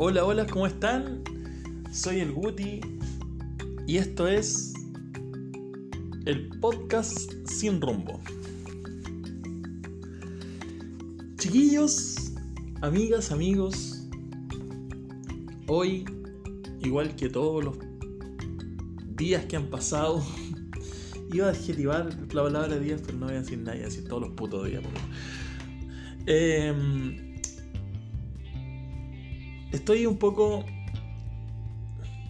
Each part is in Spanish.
Hola, hola, ¿cómo están? Soy el Guti y esto es el podcast sin rumbo. Chiquillos, amigas, amigos, hoy, igual que todos los días que han pasado, iba a adjetivar la palabra días, pero no voy a decir nada, voy a decir todos los putos días. Eh, estoy un poco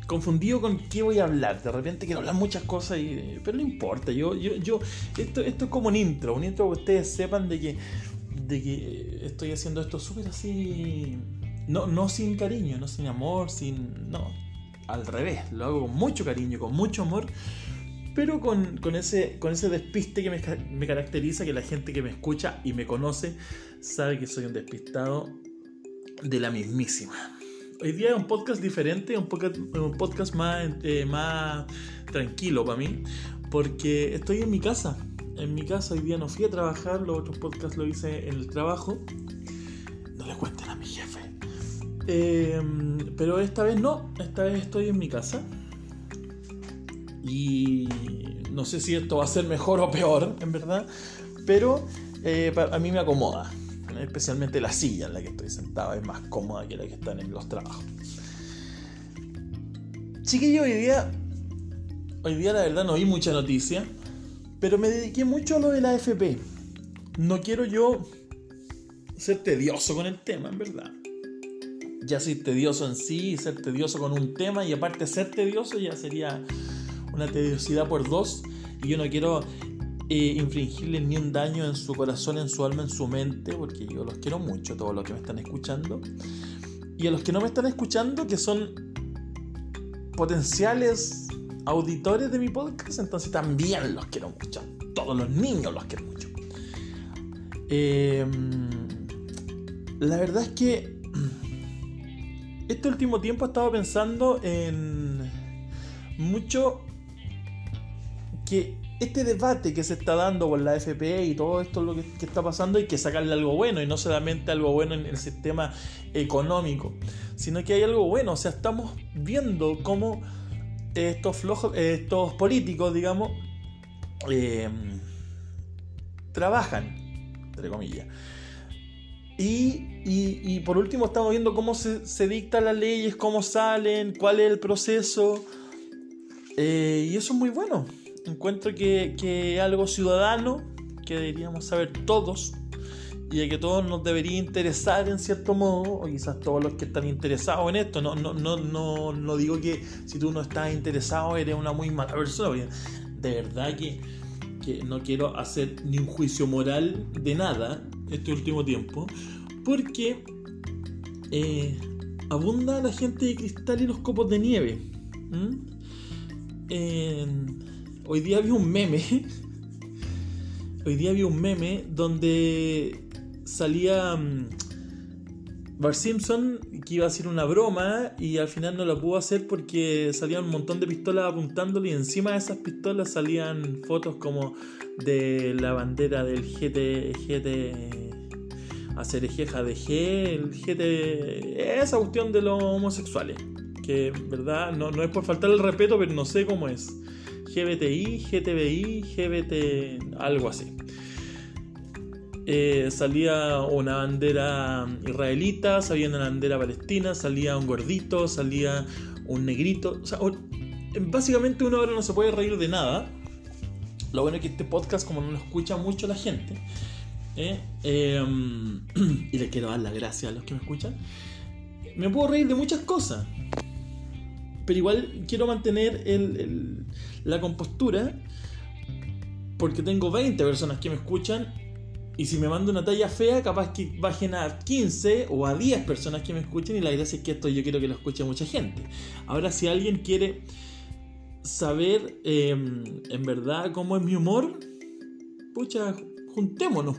confundido con qué voy a hablar. De repente quiero hablar muchas cosas, y, pero no importa. Yo, yo, yo, esto, es como un intro, un intro que ustedes sepan de que, estoy haciendo esto súper así. No, sin cariño, no sin amor, sin. No, al revés. Lo hago con mucho cariño, con mucho amor. Pero con, ese, despiste que me caracteriza, que la gente que me escucha y me conoce sabe que soy un despistado de la mismísima. Hoy día es un podcast diferente, un podcast, un podcast más, eh, tranquilo para mí, porque estoy en mi casa. En mi casa hoy día no fui a trabajar, los otros podcasts lo hice en el trabajo. No le cuenten a mi jefe. Eh, pero esta vez no, esta vez estoy en mi casa. Y no sé si esto va a ser mejor o peor, en verdad, pero eh, a mí me acomoda especialmente la silla en la que estoy sentado es más cómoda que la que están en los trabajos. Chiquillo, hoy día, hoy día la verdad no vi mucha noticia, pero me dediqué mucho a lo de la FP. No quiero yo ser tedioso con el tema, en verdad. Ya soy tedioso en sí, ser tedioso con un tema y aparte ser tedioso ya sería una tediosidad por dos. Y yo no quiero eh, ni un daño en su corazón, en su alma, en su mente, porque yo los quiero mucho, todos los que me están escuchando. Y a los que no me están escuchando, que son potenciales auditores de mi podcast, entonces también los quiero mucho. Todos los niños los quiero mucho. Em, la verdad es que este último tiempo he estado pensando en mucho que este debate que se está dando con la FP y todo esto lo que, está pasando hay que sacarle algo bueno y no solamente algo bueno en el sistema económico, sino que hay algo bueno, o sea, estamos viendo cómo estos flojos, estos políticos, digamos, em, trabajan, entre comillas. Y, por último estamos viendo cómo se, se dictan las leyes, cómo salen, cuál es el proceso. Eh, y eso es muy bueno encuentro que, algo ciudadano que deberíamos saber todos y de que todos nos debería interesar en cierto modo, o quizás todos los que están interesados en esto. No, no, no, no, no digo que si tú no estás interesado eres una muy mala persona, de verdad que, que no quiero hacer ni un juicio moral de nada este último tiempo, porque eh, abunda la gente de cristal y los copos de nieve. Hoy día vi un meme. Hoy día vi un meme donde salía um, Bart Simpson que iba a hacer una broma y al final no la pudo hacer porque salían un montón de pistolas apuntándole y encima de esas pistolas salían fotos como de la bandera del GT, GT hacer jeja de G, el GT, esa cuestión de los homosexuales, que verdad no, no es por faltar el respeto, pero no sé cómo es. GBTI, GTBI, GBT, algo así. Eh, salía una bandera israelita, salía una bandera palestina, salía un gordito, salía un negrito. O sea, básicamente uno ahora no se puede reír de nada. Lo bueno es que este podcast, como no lo escucha mucho la gente, eh, em, y le quiero dar las gracias a los que me escuchan, me puedo reír de muchas cosas pero igual quiero mantener la compostura porque tengo 20 personas que me escuchan y si me mando una talla fea, capaz que bajen a 15 o a 10 personas que me escuchen y la gracia es que esto yo quiero que lo escuche mucha gente. Ahora, si alguien quiere saber em, en verdad cómo es mi humor, pucha, juntémonos.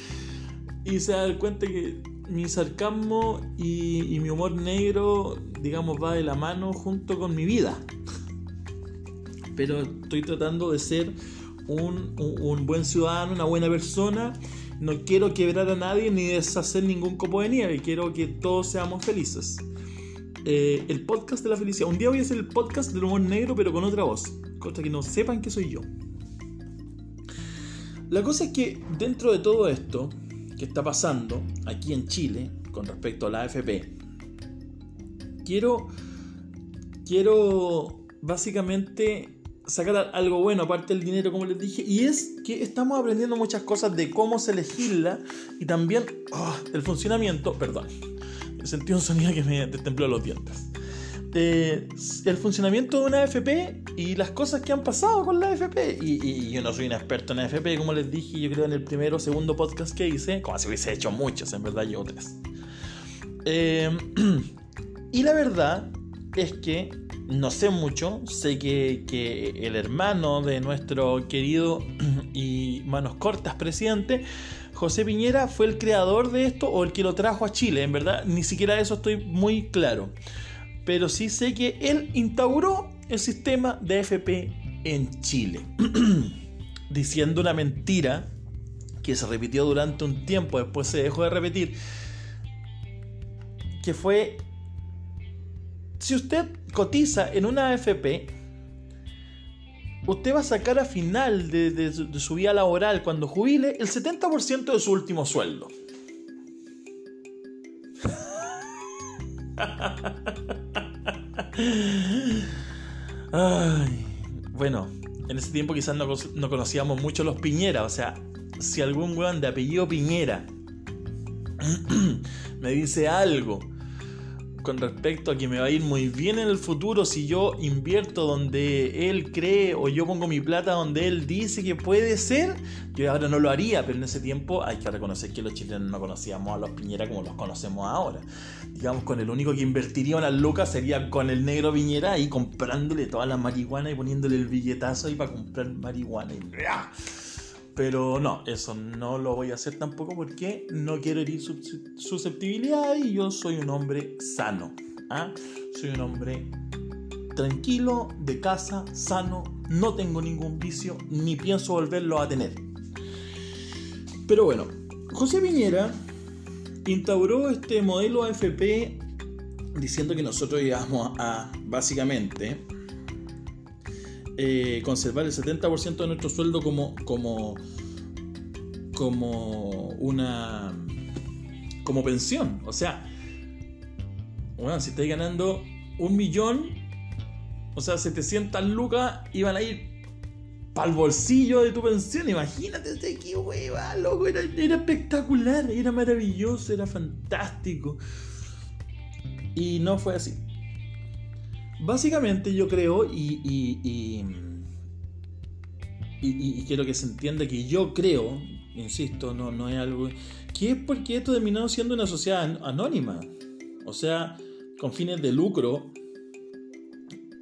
y se da cuenta que mi sarcasmo y, mi humor negro, digamos, va de la mano junto con mi vida. Pero estoy tratando de ser un, buen ciudadano, una buena persona. No quiero quebrar a nadie ni deshacer ningún copo de nieve. Quiero que todos seamos felices. eh, el podcast de la felicidad. Un día voy a hacer el podcast del humor negro, pero con otra voz. Cosa que no sepan que soy yo. La cosa es que dentro de todo esto que está pasando aquí en Chile con respecto a la AFP, quiero, quiero básicamente sacar algo bueno aparte del dinero como les dije y es que estamos aprendiendo muchas cosas de cómo se legisla y también oh, el funcionamiento perdón sentí un sonido que me destempló los dientes el funcionamiento de una AFP y las cosas que han pasado con la AFP. Y, yo no soy un experto en AFP, como les dije, yo creo en el primero o segundo podcast que hice, como si hubiese hecho muchos, en verdad yo tres. Eh, y la verdad es que no sé mucho, sé que, que, el hermano de nuestro querido y manos cortas presidente, José Piñera, fue el creador de esto o el que lo trajo a Chile, en verdad, ni siquiera eso estoy muy claro. Pero sí sé que él instauró el sistema de FP en Chile, diciendo una mentira que se repitió durante un tiempo, después se dejó de repetir, que fue, si usted cotiza en una AFP, usted va a sacar a final de, su vida laboral, cuando jubile, el 70% de su último sueldo. bueno, en ese tiempo quizás no, no, conocíamos mucho los Piñera. O sea, si algún weón de apellido Piñera me dice algo con respecto a que me va a ir muy bien en el futuro si yo invierto donde él cree o yo pongo mi plata donde él dice que puede ser, yo ahora no lo haría, pero en ese tiempo hay que reconocer que los chilenos no conocíamos a los Piñera como los conocemos ahora. Digamos, con el único que invertiría unas lucas sería con el negro Piñera y comprándole toda la marihuana y poniéndole el billetazo ahí para comprar marihuana y... Pero no, eso no lo voy a hacer tampoco porque no quiero herir susceptibilidad y yo soy un hombre sano. ¿ah? Soy un hombre tranquilo, de casa, sano, no tengo ningún vicio ni pienso volverlo a tener. Pero bueno, José Piñera instauró este modelo AFP diciendo que nosotros íbamos a básicamente eh, conservar el 70% de nuestro sueldo como, como, como una como pensión. O sea, bueno, si estáis ganando un millón, o sea, 700 lucas iban a ir para el bolsillo de tu pensión. Imagínate qué hueva, loco. Era, era, espectacular, era maravilloso, era fantástico. Y no fue así. Básicamente yo creo y, y, y, quiero que se entienda que yo creo, insisto, no, no es algo... que es porque esto terminado siendo una sociedad anónima. O sea, con fines de lucro.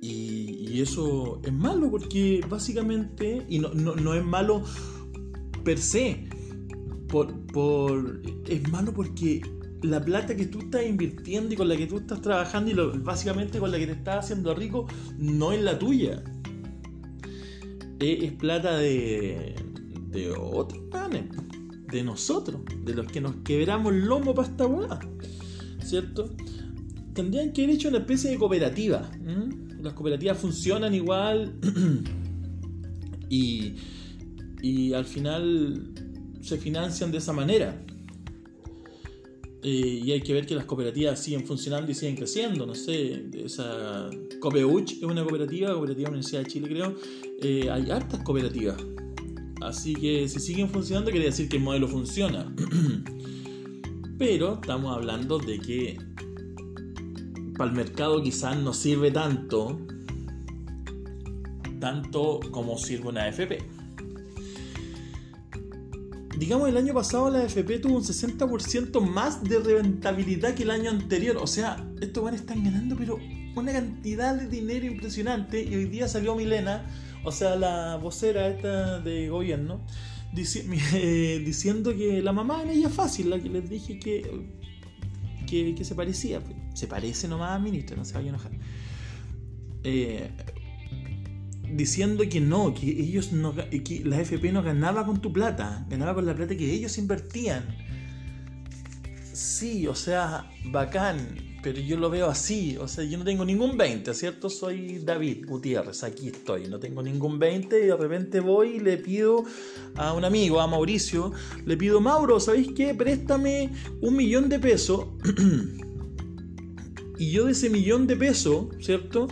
Y, eso es malo porque básicamente, y no, no, es malo per se, por, por, es malo porque la plata que tú estás invirtiendo y con la que tú estás trabajando y básicamente con la que te estás haciendo rico no es la tuya. Es, plata de, de otros panes, de nosotros, de los que nos quebramos el lomo para esta hueá. ¿Cierto? Tendrían que haber hecho una especie de cooperativa. Las cooperativas funcionan igual y, y al final se financian de esa manera. Eh, y hay que ver que las cooperativas siguen funcionando y siguen creciendo. No sé, esa Copeuch es una cooperativa, cooperativa Universidad de Chile, creo. Eh, hay hartas cooperativas. Así que si siguen funcionando, quiere decir que el modelo funciona. Pero estamos hablando de que para el mercado quizás no sirve tanto, tanto como sirve una AFP digamos, el año pasado la AFP tuvo un 60% más de rentabilidad que el año anterior. O sea, estos van están ganando, pero una cantidad de dinero impresionante. Y hoy día salió Milena, o sea, la vocera esta de gobierno, eh, diciendo que la mamá en ella fácil, la que les dije que, que, se parecía. Se parece nomás a ministra, no se vaya a enojar. Eh, diciendo que no, que ellos no, que la FP no ganaba con tu plata, ganaba con la plata que ellos invertían. Sí, o sea, bacán, pero yo lo veo así, o sea, yo no tengo ningún 20, ¿cierto? Soy David Gutiérrez, aquí estoy, no tengo ningún 20 y de repente voy y le pido a un amigo, a Mauricio, le pido, Mauro, ¿sabéis qué? Préstame un millón de pesos y yo de ese millón de pesos, ¿cierto?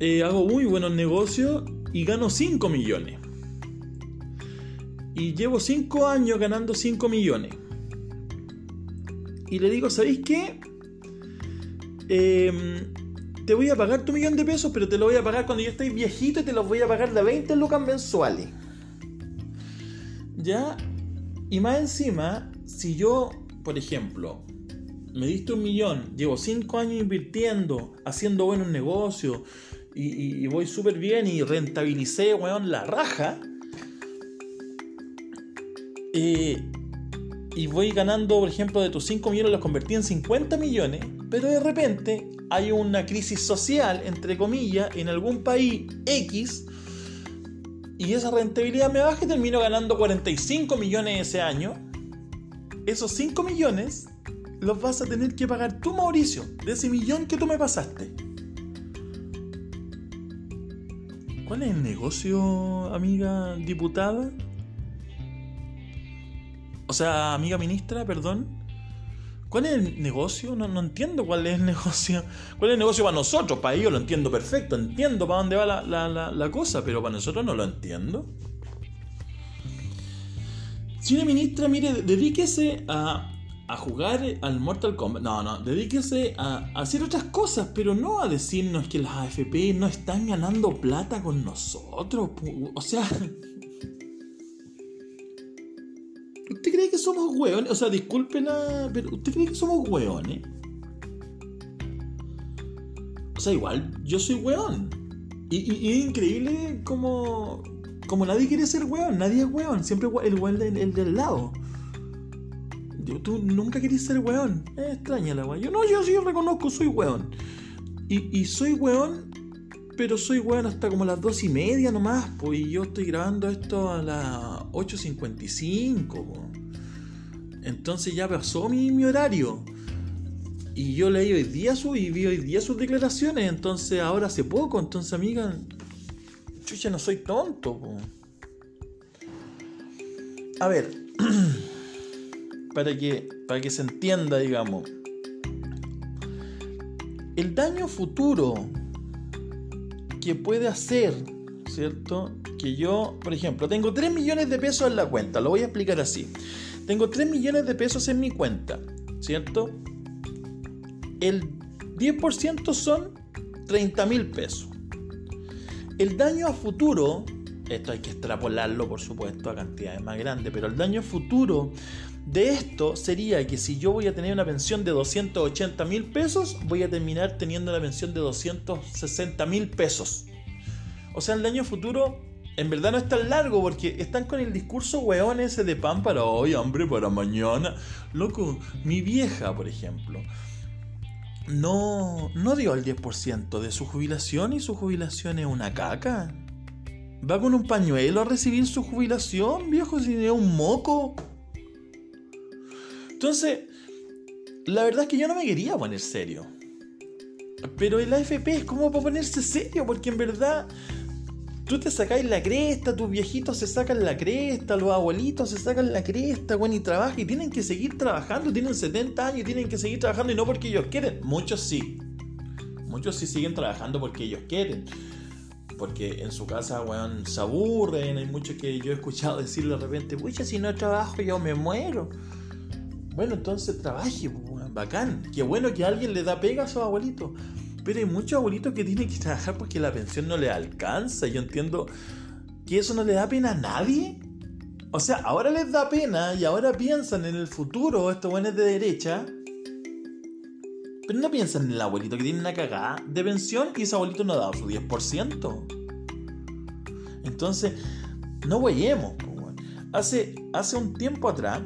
Eh, hago muy buenos negocios y gano 5 millones. Y llevo 5 años ganando 5 millones. Y le digo, ¿sabéis qué? Em, te voy a pagar tu millón de pesos, pero te lo voy a pagar cuando yo esté viejito y te los voy a pagar de 20 lucas mensuales. ¿Ya? Y más encima, si yo, por ejemplo, me diste un millón, llevo 5 años invirtiendo, haciendo buenos negocios, y, voy súper bien y rentabilicé, weón, la raja. Y voy ganando, por ejemplo, de tus 5 millones los convertí en 50 millones, pero de repente hay una crisis social, entre comillas, en algún país X, y esa rentabilidad me baja y termino ganando 45 millones ese año. Esos 5 millones los vas a tener que pagar tú, Mauricio, de ese millón que tú me pasaste. ¿Cuál es el negocio, amiga diputada? O sea, amiga ministra, perdón. ¿Cuál es el negocio? No, no, entiendo cuál es el negocio. ¿Cuál es el negocio para nosotros? Para ellos lo entiendo perfecto. Entiendo para dónde va la, la cosa, pero para nosotros no lo entiendo. Si ministra, mire, dedíquese a a jugar al Mortal Kombat. No, no, dedíquese a, hacer otras cosas, pero no a decirnos que las AFP no están ganando plata con nosotros. O sea... ¿Usted cree que somos hueones? O sea, discúlpela, pero ¿usted cree que somos hueones? O sea, igual, yo soy hueón. Y, es increíble como, como nadie quiere ser hueón, nadie es hueón, siempre el hueón el del lado tú nunca querís ser weón. Es extraña la weón. Yo no, yo sí reconozco, soy weón. Y, soy weón, pero soy weón hasta como las dos y media nomás. Pues y yo estoy grabando esto a las 8.55. Entonces ya pasó mi, mi horario. Y yo leí hoy día su y vi hoy día sus declaraciones. Entonces ahora hace poco. Entonces, amiga, chucha, no soy tonto. A ver. para que, para que se entienda, digamos. El daño futuro que puede hacer, ¿cierto? Que yo, por ejemplo, tengo 3 millones de pesos en la cuenta, lo voy a explicar así. Tengo 3 millones de pesos en mi cuenta, ¿cierto? El 10% son 30 mil pesos. El daño a futuro, esto hay que extrapolarlo por supuesto a cantidades más grandes, pero el daño futuro de esto sería que si yo voy a tener una pensión de 280 mil pesos, voy a terminar teniendo una pensión de 260 mil pesos. O sea, el año futuro en verdad no es tan largo porque están con el discurso weón ese de pan para hoy, hambre para mañana. Loco, mi vieja, por ejemplo, no, no dio el 10% de su jubilación y su jubilación es una caca. Va con un pañuelo a recibir su jubilación, viejo, si es un moco. Entonces, la verdad es que yo no me quería poner serio. Pero el AFP es como para ponerse serio, porque en verdad tú te sacáis la cresta, tus viejitos se sacan la cresta, los abuelitos se sacan la cresta, bueno, y trabajan y tienen que seguir trabajando, tienen 70 años y tienen que seguir trabajando y no porque ellos quieren. Muchos sí. Muchos sí siguen trabajando porque ellos quieren. Porque en su casa, weón, se aburren. Hay muchos que yo he escuchado decir de repente, pucha, si no trabajo yo me muero. Bueno, entonces trabaje, bacán. Qué bueno que alguien le da pega a su abuelito. Pero hay muchos abuelitos que tienen que trabajar porque la pensión no le alcanza. Yo entiendo que eso no le da pena a nadie. O sea, ahora les da pena y ahora piensan en el futuro, estos buenos de derecha. Pero no piensan en el abuelito que tiene una cagada de pensión y ese abuelito no ha dado su 10%. Entonces, no huellemos. Hace, hace un tiempo atrás,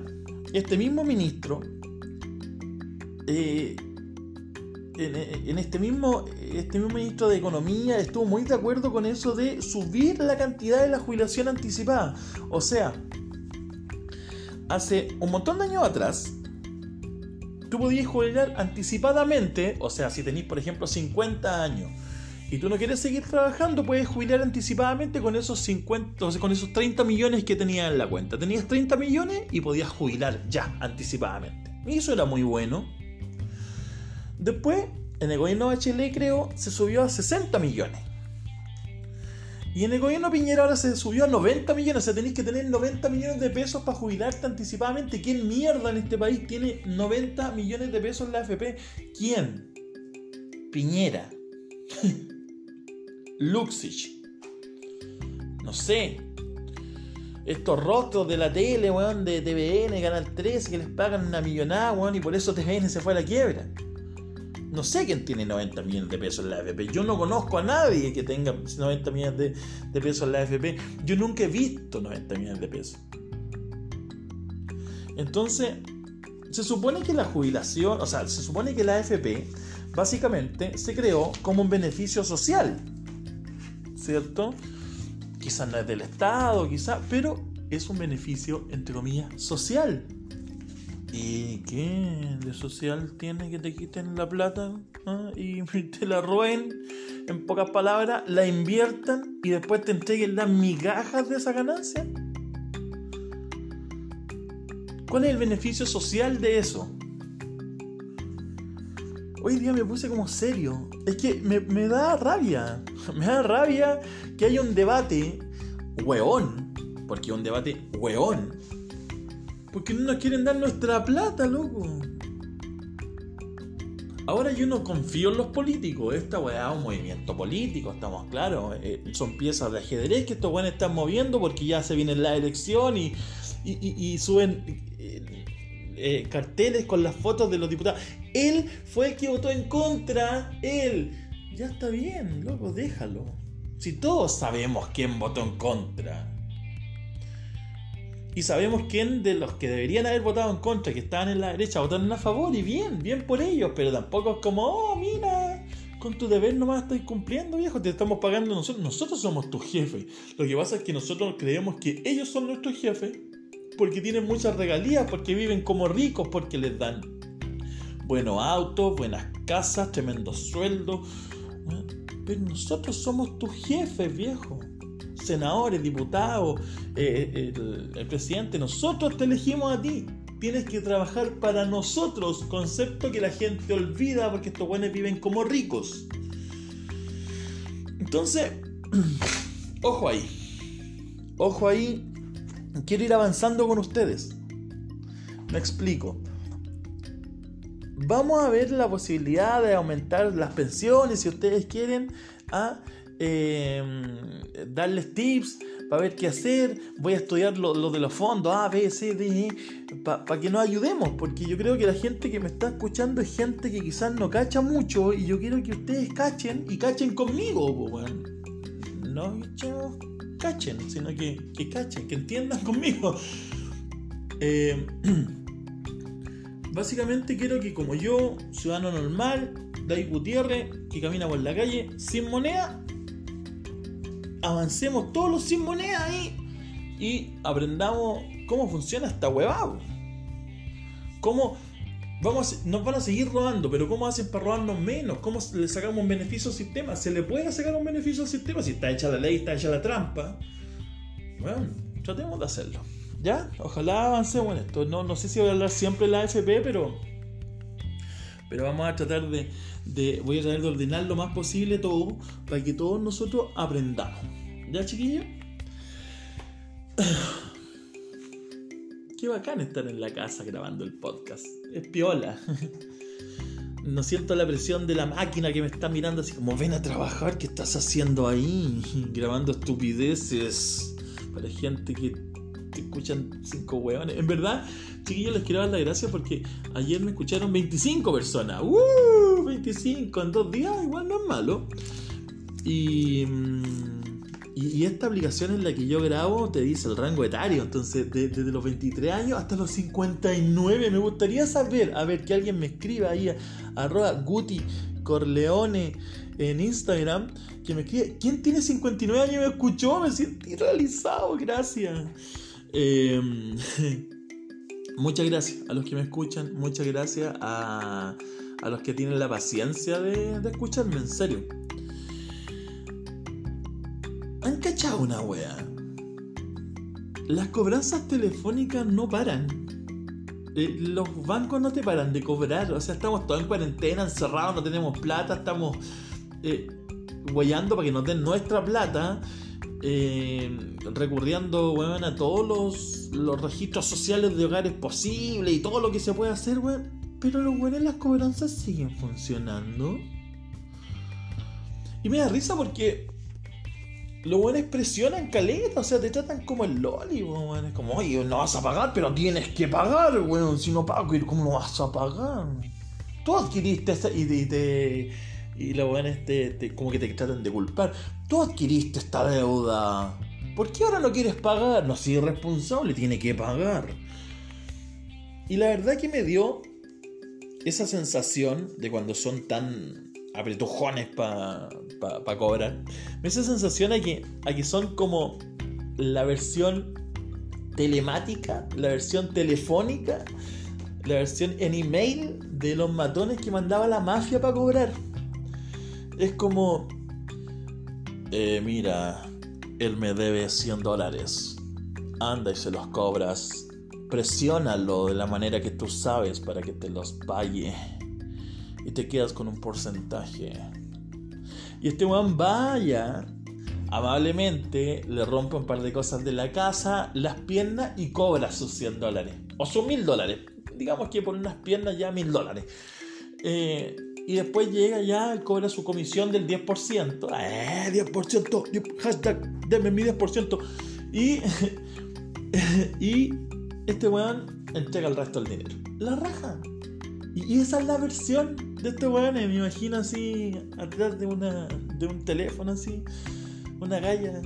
este mismo ministro, eh, en, este, mismo, este mismo ministro de Economía estuvo muy de acuerdo con eso de subir la cantidad de la jubilación anticipada. O sea, hace un montón de años atrás, tú podías jubilar anticipadamente, o sea, si tenéis, por ejemplo, 50 años y tú no quieres seguir trabajando, puedes jubilar anticipadamente con esos 50, o sea, con esos 30 millones que tenías en la cuenta. Tenías 30 millones y podías jubilar ya anticipadamente. Y eso era muy bueno. Después, en el gobierno de creo, se subió a 60 millones. Y en el gobierno Piñera ahora se subió a 90 millones. O sea, tenéis que tener 90 millones de pesos para jubilarte anticipadamente. ¿Quién mierda en este país tiene 90 millones de pesos en la AFP? ¿Quién? Piñera. Luxich. No sé. Estos rostros de la tele, weón, de TVN, Canal 13, que les pagan una millonada, weón, y por eso TVN se fue a la quiebra. No sé quién tiene 90 millones de pesos en la AFP. Yo no conozco a nadie que tenga 90 millones de, de pesos en la AFP. Yo nunca he visto 90 millones de pesos. Entonces, se supone que la jubilación, o sea, se supone que la AFP básicamente se creó como un beneficio social. ¿Cierto? Quizás no es del Estado, quizás, pero es un beneficio, entre comillas, social. ¿Y qué de social tiene que te quiten la plata ¿Ah? y te la roben? En pocas palabras, la inviertan y después te entreguen las migajas de esa ganancia. ¿Cuál es el beneficio social de eso? Hoy día me puse como serio. Es que me, da rabia. Me da rabia que haya un debate hueón. Porque un debate hueón porque no nos quieren dar nuestra plata, loco. Ahora yo no confío en los políticos. Esta weá es un movimiento político, estamos claros. Eh, son piezas de ajedrez que estos weones están moviendo porque ya se viene la elección y, y, suben eh, eh, carteles con las fotos de los diputados. Él fue el que votó en contra. Él. Ya está bien, loco, déjalo. Si todos sabemos quién votó en contra. Y sabemos quién de los que deberían haber votado en contra, que estaban en la derecha, votaron a favor y bien, bien por ellos, pero tampoco es como, oh, mira, con tu deber nomás estoy cumpliendo, viejo, te estamos pagando nosotros, nosotros somos tu jefe. Lo que pasa es que nosotros creemos que ellos son nuestros jefes porque tienen muchas regalías, porque viven como ricos, porque les dan buenos autos, buenas casas, tremendos sueldos. Pero nosotros somos tus jefes, viejo senadores, diputados, eh, el, presidente, nosotros te elegimos a ti. Tienes que trabajar para nosotros, concepto que la gente olvida porque estos buenos viven como ricos. Entonces, ojo ahí. Ojo ahí. Quiero ir avanzando con ustedes. Me explico. Vamos a ver la posibilidad de aumentar las pensiones si ustedes quieren a Em, darles tips para ver qué hacer. Voy a estudiar lo, de los fondos, A, B, C, D, e, para que nos ayudemos, porque yo creo que la gente que me está escuchando es gente que quizás no cacha mucho y yo quiero que ustedes cachen y cachen conmigo. No cachen, sino que, que cachen, que entiendan conmigo. Em, básicamente quiero que como yo, ciudadano normal, David Gutiérrez, que camina por la calle sin moneda, avancemos todos los sin moneda ahí y aprendamos cómo funciona esta huevada. Cómo vamos nos van a seguir robando, pero cómo hacen para robarnos menos, cómo le sacamos un beneficio al sistema. ¿Se le puede sacar un beneficio al sistema si está hecha la ley, está hecha la trampa? Bueno, tratemos de hacerlo. ¿Ya? Ojalá avancemos en esto. No, no sé si voy a hablar siempre de la AFP, pero pero vamos a tratar de, voy a tratar de ordenar lo más posible todo para que todos nosotros aprendamos. ¿Ya, chiquillos? Qué bacán estar en la casa grabando el podcast. Es piola. No siento la presión de la máquina que me está mirando así como ven a trabajar, ¿qué estás haciendo ahí? Grabando estupideces para gente que te escuchan cinco hueones. En verdad, chiquillos, les quiero dar las gracias porque ayer me escucharon 25 personas. ¡Uh! 25 en dos días, igual no es malo. Y, mm, y, esta aplicación en la que yo grabo te dice el rango etario. Entonces, desde los 23 años hasta los 59. Me gustaría saber, a ver, que alguien me escriba ahí, a, arroba Guti Corleone en Instagram, que me escribe, ¿quién tiene 59 años y me escuchó? Me siento realizado, gracias. Eh, muchas gracias a los que me escuchan, muchas gracias a, a los que tienen la paciencia de, de escucharme, en serio. ¿Han cachado una wea? Las cobranzas telefónicas no paran. Eh, los bancos no te paran de cobrar. O sea, estamos todos en cuarentena, encerrados, no tenemos plata, estamos eh, para que nos den nuestra plata. Eh, recurriendo weón, a todos los, los, registros sociales de hogares posibles y todo lo que se puede hacer, weón. Pero los weones las cobranzas siguen funcionando. Y me da risa porque los buenos presionan caleta, o sea, te tratan como el loli, weón. Como, oye, no vas a pagar, pero tienes que pagar, weón. Si no pago, ¿cómo no vas a pagar? Tú adquiriste esa, y, te, y los buenos te, como que te tratan de culpar. Tú adquiriste esta deuda. ¿Por qué ahora no quieres pagar? No soy responsable, tiene que pagar. Y la verdad que me dio esa sensación de cuando son tan apretujones para pa, cobrar. Me esa sensación a que, a que son como la versión telemática, la versión telefónica, la versión en email de los matones que mandaba la mafia para cobrar. Es como, eh, mira, él me debe 100 dólares. Anda y se los cobras. Presiónalo de la manera que tú sabes para que te los pague y te quedas con un porcentaje. Y este weón vaya, amablemente le rompe un par de cosas de la casa, las piernas y cobra sus 100 dólares. O sus 1000 dólares. Digamos que por unas piernas ya 1000 dólares. Eh, y después llega ya, cobra su comisión del 10%. ¡Eh! 10%. Hashtag, denme mi 10%. Y, y este weón entrega el resto del dinero. La raja. Y, esa es la versión de este weón. Me imagino así, atrás de, una, de un teléfono, así, una galla.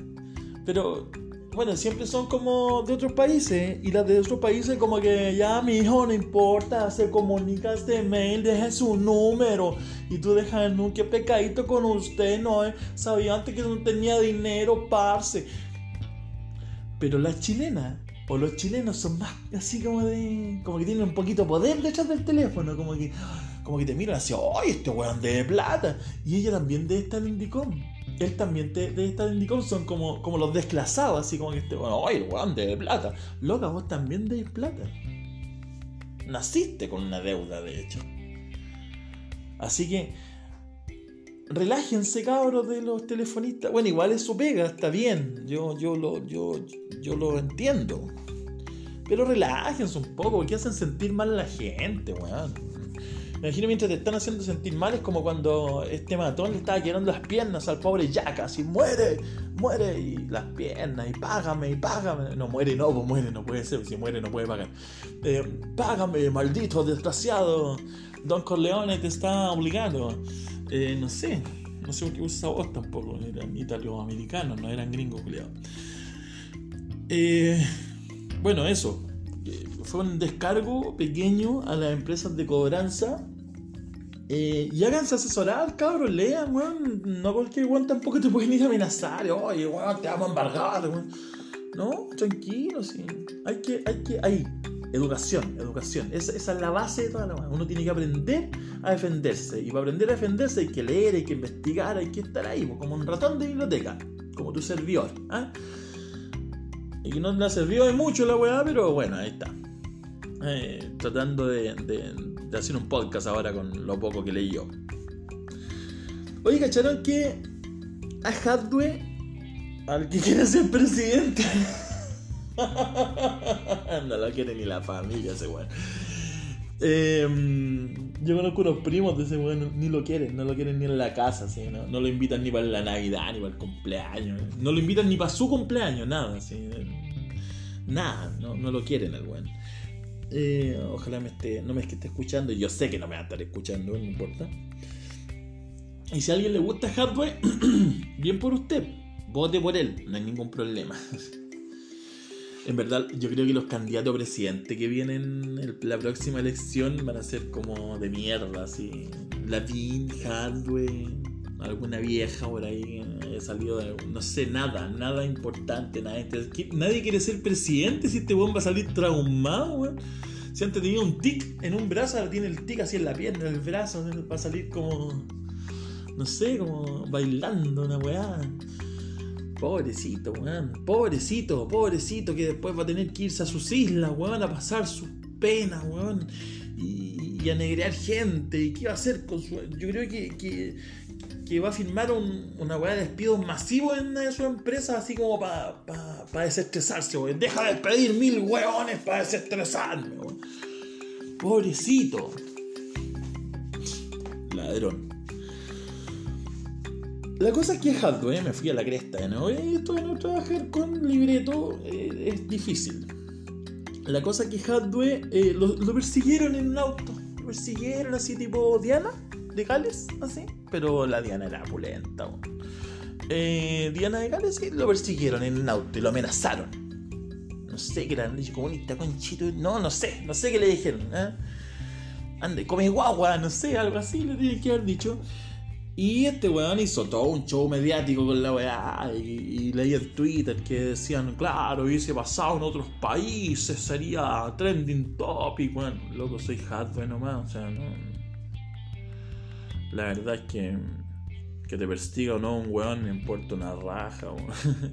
Pero bueno, siempre son como de otros países. Y las de otros países, como que ya, mi hijo, no importa, se comunica este mail, deja su número. Y tú dejas un que pecadito con usted, no eh. sabía antes que no tenía dinero, parce. Pero la chilena o los chilenos son más así como de. como que tienen un poquito de poder detrás del teléfono, como que. como que te miran así, ¡ay, este weón de plata! Y ella también debe estar en Indicom. Él también debe estar en Indicom, son como, como los desclasados, así como que este weón, ¡ay, weón de plata! Loca, vos también debes plata. Naciste con una deuda, de hecho. Así que relájense cabros de los telefonistas. Bueno, igual es su pega, está bien. Yo, yo, lo, yo, yo lo entiendo. Pero relájense un poco, porque hacen sentir mal a la gente, weón. Me imagino mientras te están haciendo sentir mal es como cuando este matón le estaba quedando las piernas al pobre Jack, así muere, muere, y las piernas, y págame, y págame. No muere, no, pues muere, no puede ser, si muere no puede pagar. Eh, págame, maldito desgraciado. Don Corleone te está obligando. Eh, no sé, no sé por qué usa voz tampoco, eran italoamericanos, no eran gringos, eh, bueno, eso. Eh, fue un descargo pequeño a las empresas de cobranza. y háganse asesorar, cabros, lean, weón. No cualquier weón tampoco te pueden ir a amenazar. Oye, weón, te vamos a embargar, weón. No, tranquilo, sí. Hay que, hay que, ahí, Educación, educación. Esa, es la base de toda la Uno tiene que aprender a defenderse. Y para aprender a defenderse hay que leer, hay que investigar, hay que estar ahí, como un ratón de biblioteca, como tu servidor. ¿ah? Y no le ha servido de mucho la weá, pero bueno, ahí está. Eh, tratando de, hacer un podcast ahora con lo poco que leí yo. Oye, ¿cacharon que a Hadwe, al que quiere ser presidente, no lo quiere ni la familia ese weón. Em, yo conozco unos primos de ese weón, ni lo quieren, no lo quieren ni en la casa, ¿no? no lo invitan ni para la Navidad, ni para el cumpleaños, no lo invitan ni para su cumpleaños, nada, nada, no, no lo quieren el weón. Eh, ojalá me esté, no me esté escuchando, yo sé que no me va a estar escuchando, no importa. Y si a alguien le gusta hardware, bien por usted, vote por él, no hay ningún problema. En verdad, yo creo que los candidatos a presidente que vienen en la próxima elección van a ser como de mierda, así. Latin, Hardware, alguna vieja por ahí he salido de, no sé, nada, nada importante, nada Nadie quiere ser presidente si este weón va a salir traumado, weón. Si antes tenía un tic en un brazo, ahora tiene el tic así en la pierna, en el brazo, va a salir como. No sé, como bailando una weá. Pobrecito, weón. Pobrecito, pobrecito, que después va a tener que irse a sus islas, weón, a pasar sus penas, weón. Y, y a negrear gente. ¿Y qué va a hacer con su.? Yo creo que, que va a firmar un, una weá de despidos masivos en su empresa, así como para pa, pa desestresarse, weón. Deja de pedir mil weones para desestresarme, weón. Pobrecito. Ladrón. La cosa es que hardware, me fui a la cresta, ¿no? Esto de no trabajar con libreto eh, es difícil. La cosa que hardware eh, lo, persiguieron en un auto. Lo persiguieron así tipo Diana, de Gales, así. Pero la Diana era pulenta. Eh, Diana de Gales sí, lo persiguieron en un auto y lo amenazaron. No sé qué era, comunista, conchito. No, no sé, no sé qué le dijeron. ¿eh? Ande, come guagua, no sé, algo así le tienen que haber dicho. Y este weón hizo todo un show mediático con la weá. Y, y, leí en Twitter que decían, claro, hubiese pasado en otros países, sería trending topic. Bueno, loco, soy hardware nomás, o sea, no. La verdad es que que te persiga o no un weón me importa una raja.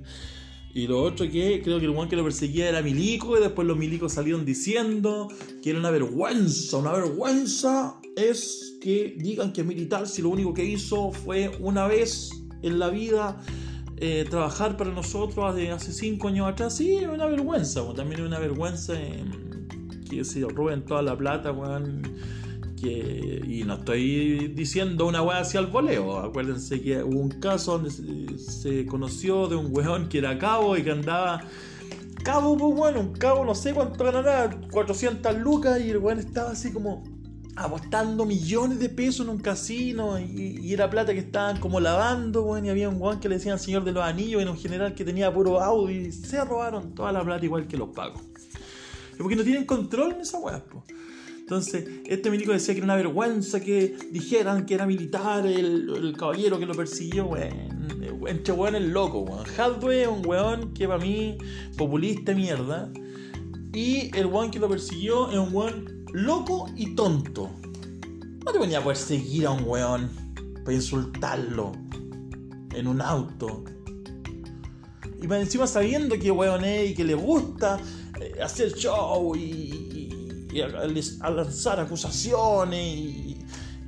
y lo otro que creo que el weón que lo perseguía era Milico y después los milicos salieron diciendo que era una vergüenza, una vergüenza es que digan que es militar si lo único que hizo fue una vez en la vida eh, trabajar para nosotros de hace cinco años atrás. Sí, es una vergüenza, también es una vergüenza eh, que se roben toda la plata, weón. Y no estoy diciendo una weá hacia el voleo. Acuérdense que hubo un caso donde se, conoció de un weón que era cabo y que andaba. Cabo, pues bueno, un cabo no sé cuánto ganará, 400 lucas, y el weón estaba así como apostando millones de pesos en un casino y, y era plata que estaban como lavando, weón, y había un weón que le decían señor de los anillos, era un general que tenía puro audio y se robaron toda la plata igual que los pagos. Porque no tienen control en esa weá, pues. Entonces, este milico decía que era una vergüenza que dijeran que era militar el, el caballero que lo persiguió, weón. Entre weón es loco, weón. Hadwe es un weón que para mí, populista mierda. Y el weón que lo persiguió es un weón loco y tonto. No te venía a perseguir a un weón para insultarlo en un auto. Y encima sabiendo que weón es y que le gusta hacer show y, y a, a, lanzar acusaciones y,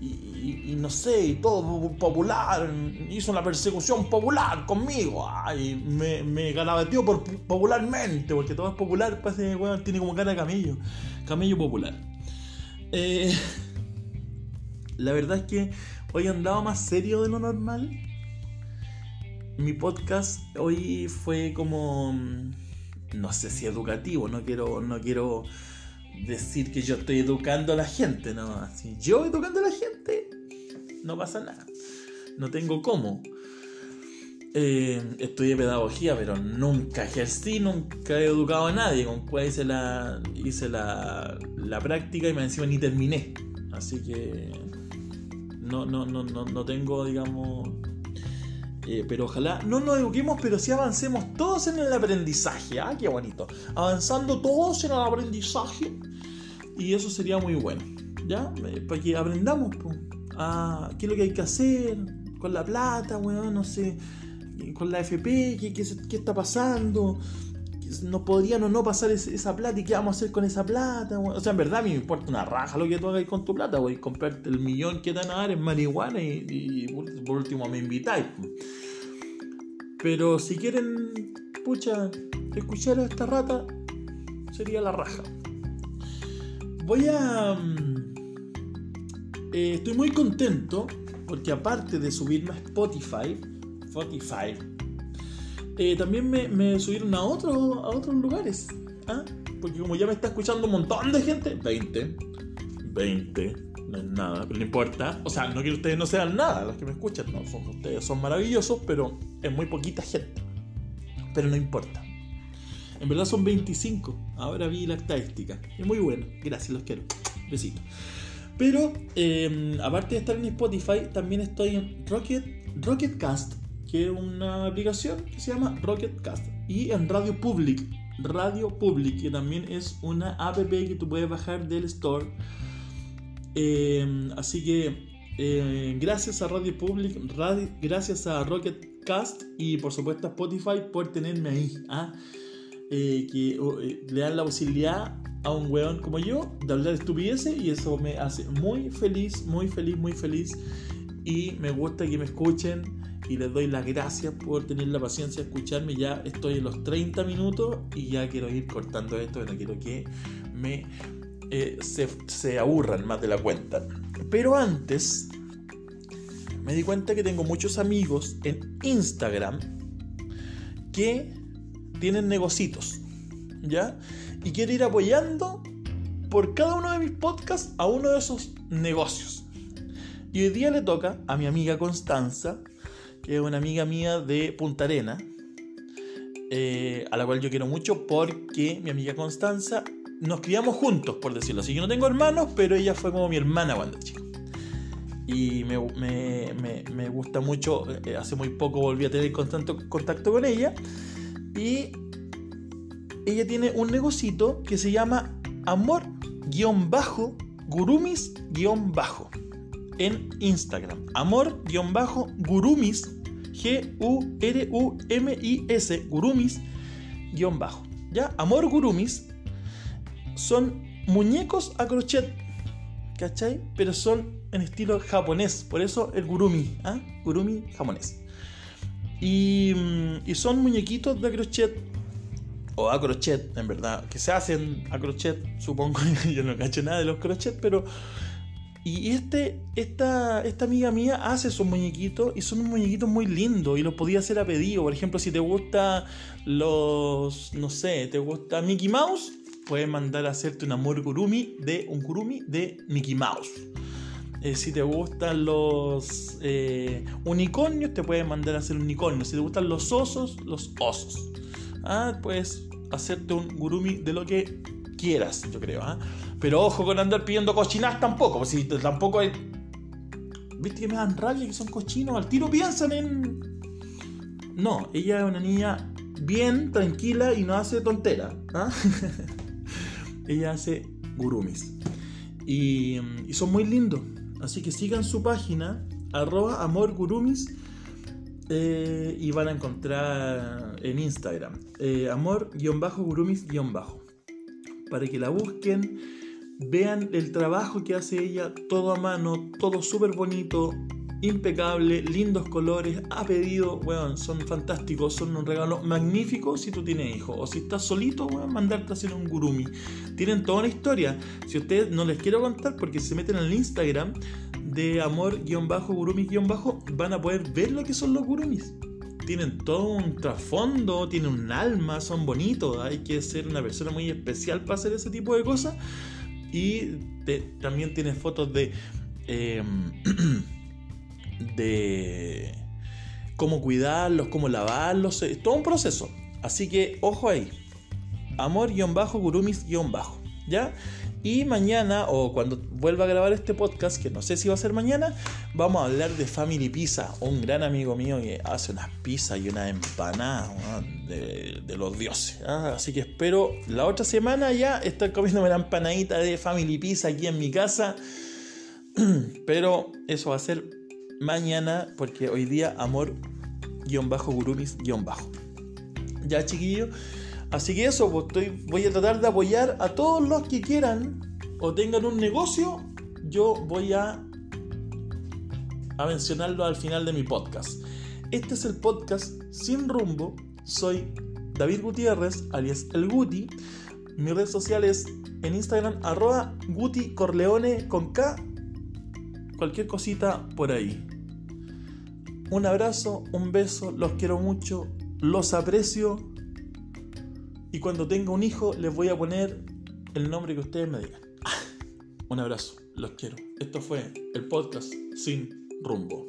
y, y, no sé, y todo popular. Hizo una persecución popular conmigo. Ay, me, me galabateó por popularmente, porque todo es popular, parece bueno, tiene como cara de camello. Camello popular. Eh, la verdad es que hoy andaba más serio de lo normal. Mi podcast hoy fue como no sé si educativo, no quiero, no quiero decir que yo estoy educando a la gente, no, así yo educando a la gente, no pasa nada, no tengo cómo. Eh, estudié pedagogía, pero nunca ejercí, nunca he educado a nadie, con cual hice la, hice la, la práctica y me encima ni terminé. Así que no, no, no, no, no tengo, digamos, eh, pero ojalá no nos eduquemos, pero sí avancemos todos en el aprendizaje. Ah, qué bonito. Avanzando todos en el aprendizaje. Y eso sería muy bueno. ¿Ya? Eh, para que aprendamos a qué es lo que hay que hacer con la plata, bueno, no sé, con la FP, qué, está pasando. Nos podrían o no pasar esa plata y qué vamos a hacer con esa plata. O sea, en verdad a mí me importa una raja lo que tú hagas con tu plata. A comprarte el millón que te van a dar en marihuana y, y por último me invitáis. Pero si quieren, pucha, escuchar a esta rata, sería la raja. Voy a... Eh, estoy muy contento porque aparte de subirme a Spotify, Spotify, eh, también me, me, subieron a, otro, a otros lugares. ¿ah? Porque como ya me está escuchando un montón de gente, 20, 20, no es nada, pero no importa. O sea, no que ustedes no sean nada, los que me escuchan, no, ustedes, son maravillosos, pero es muy poquita gente. Pero no importa. En verdad son 25. Ahora vi la estadística. Es muy bueno. Gracias, los quiero. Besito. Pero, eh, aparte de estar en Spotify, también estoy en Rocket, Rocketcast, que es una aplicación que se llama Rocketcast. Y en Radio Public, Radio Public, que también es una app que tú puedes bajar del store. Eh, así que eh, gracias a Radio Public, gracias a Rocket Cast y por supuesto a Spotify por tenerme ahí. ¿ah? Que le dan la posibilidad a un weón como yo de hablar estupideces y eso me hace muy feliz, muy feliz, muy feliz. Y me gusta que me escuchen y les doy las gracias por tener la paciencia de escucharme. Ya estoy en los 30 minutos y ya quiero ir cortando esto, no quiero que me eh, se, se aburran más de la cuenta. Pero antes, me di cuenta que tengo muchos amigos en Instagram que tienen negocitos, ¿ya? Y quiero ir apoyando por cada uno de mis podcasts a uno de esos negocios. Y hoy día le toca a mi amiga Constanza, que es una amiga mía de Punta Arena, eh, a la cual yo quiero mucho porque mi amiga Constanza nos criamos juntos, por decirlo así. Yo no tengo hermanos, pero ella fue como mi hermana cuando chico. Y me, me, me, gusta mucho, eh, hace muy poco volví a tener contacto con ella. Y ella tiene un negocito que se llama Amor-Gurumis-Bajo en Instagram. Amor-Gurumis, G-U-R-U-M-I-S, Gurumis-Bajo. ¿Ya? Amor Gurumis son muñecos a crochet, ¿cachai? Pero son en estilo japonés, por eso el gurumi, ¿ah? Gurumi japonés. Y, mm, y, son muñequitos de crochet, o a crochet, en verdad, que se hacen a crochet, supongo, yo no cacho nada de los crochet, pero... Y este, esta, esta amiga mía hace esos muñequitos y son muñequitos muy lindos y los podía hacer a pedido. Por ejemplo, si te gusta los, no sé, te gusta Mickey Mouse, puedes mandar a hacerte un amor gurumi de un gurumi de Mickey Mouse. Eh, si te gustan los eh, unicornios, te puedes mandar a hacer unicornio. Si te gustan los osos, los osos. Ah, puedes hacerte un gurumi de lo que quieras, yo creo. ¿ah? Pero ojo con andar pidiendo cochinas tampoco. Si tampoco hay. ¿Viste que me dan rabia que son cochinos? Al tiro piensan en. No, ella es una niña bien tranquila y no hace tontera. ¿ah? ella hace gurumis. Y, son muy lindos. Así que sigan su página, arroba amorgurumis, eh, y van a encontrar en Instagram, eh, amor-gurumis-bajo. Para que la busquen, vean el trabajo que hace ella, todo a mano, todo súper bonito, impecable, lindos colores, ha pedido, bueno, son fantásticos, son un regalo magnífico si tú tienes hijos. O si estás solito, bueno, mandarte a hacer un gurumi. Tienen toda una historia. Si ustedes no les quiero contar porque se meten en el Instagram de amor-gurumi-bajo, van a poder ver lo que son los gurumis. Tienen todo un trasfondo, tienen un alma, son bonitos. Hay que ser una persona muy especial para hacer ese tipo de cosas. Y también tiene fotos de... Em, de cómo cuidarlos, cómo lavarlos, es todo un proceso. Así que ojo ahí. Amor-gurumis-bajo. ¿Ya? Y mañana, o cuando vuelva a grabar este podcast, que no sé si va a ser mañana, vamos a hablar de Family Pizza, un gran amigo mío que hace unas pizzas y unas empanadas de, los dioses. ¿ah? Así que espero la otra semana ya estar comiéndome la empanadita de Family Pizza aquí en mi casa. Pero eso va a ser mañana, porque hoy día amor-gurumis-bajo. Ya, chiquillo. Así que eso, pues voy a tratar de apoyar a todos los que quieran o tengan un negocio. Yo voy a, a mencionarlo al final de mi podcast. Este es el podcast Sin Rumbo. Soy David Gutiérrez, alias El Guti. Mi red social es en Instagram, arroba Guti Corleone con K cualquier cosita por ahí. Un abrazo, un beso, los quiero mucho, los aprecio y cuando tenga un hijo les voy a poner el nombre que ustedes me digan. Un abrazo, los quiero. Esto fue el podcast sin rumbo.